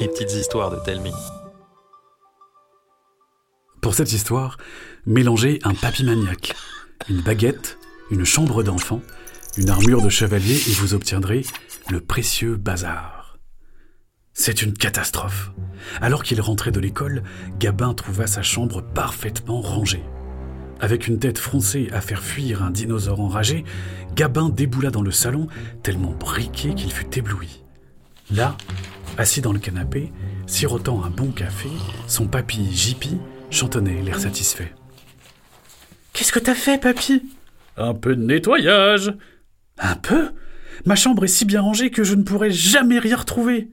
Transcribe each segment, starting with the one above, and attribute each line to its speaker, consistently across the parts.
Speaker 1: Les petites histoires de Telmi.
Speaker 2: Pour cette histoire, mélangez un papy-maniaque, une baguette, une chambre d'enfant, une armure de chevalier et vous obtiendrez le précieux bazar. C'est une catastrophe. Alors qu'il rentrait de l'école, Gabin trouva sa chambre parfaitement rangée. Avec une tête froncée à faire fuir un dinosaure enragé, Gabin déboula dans le salon, tellement briqué qu'il fut ébloui. Là, assis dans le canapé, sirotant un bon café, son papy Jippy chantonnait l'air satisfait. Qu'est-ce que t'as fait, papy?
Speaker 3: Un peu de nettoyage.
Speaker 2: Un peu? Ma chambre est si bien rangée que je ne pourrai jamais rien retrouver.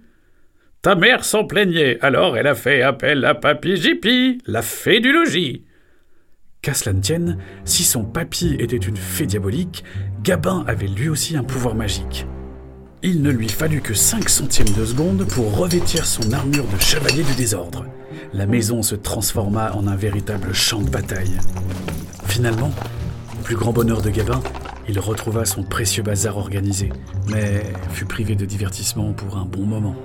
Speaker 3: Ta mère s'en plaignait, alors elle a fait appel à Papy Jippy, la fée du logis.
Speaker 2: Qu'à cela ne tienne, si son papy était une fée diabolique, Gabin avait lui aussi un pouvoir magique. Il ne lui fallut que 5 centièmes de seconde pour revêtir son armure de chevalier du désordre. La maison se transforma en un véritable champ de bataille. Finalement, au plus grand bonheur de Gabin, il retrouva son précieux bazar organisé, mais fut privé de divertissement pour un bon moment.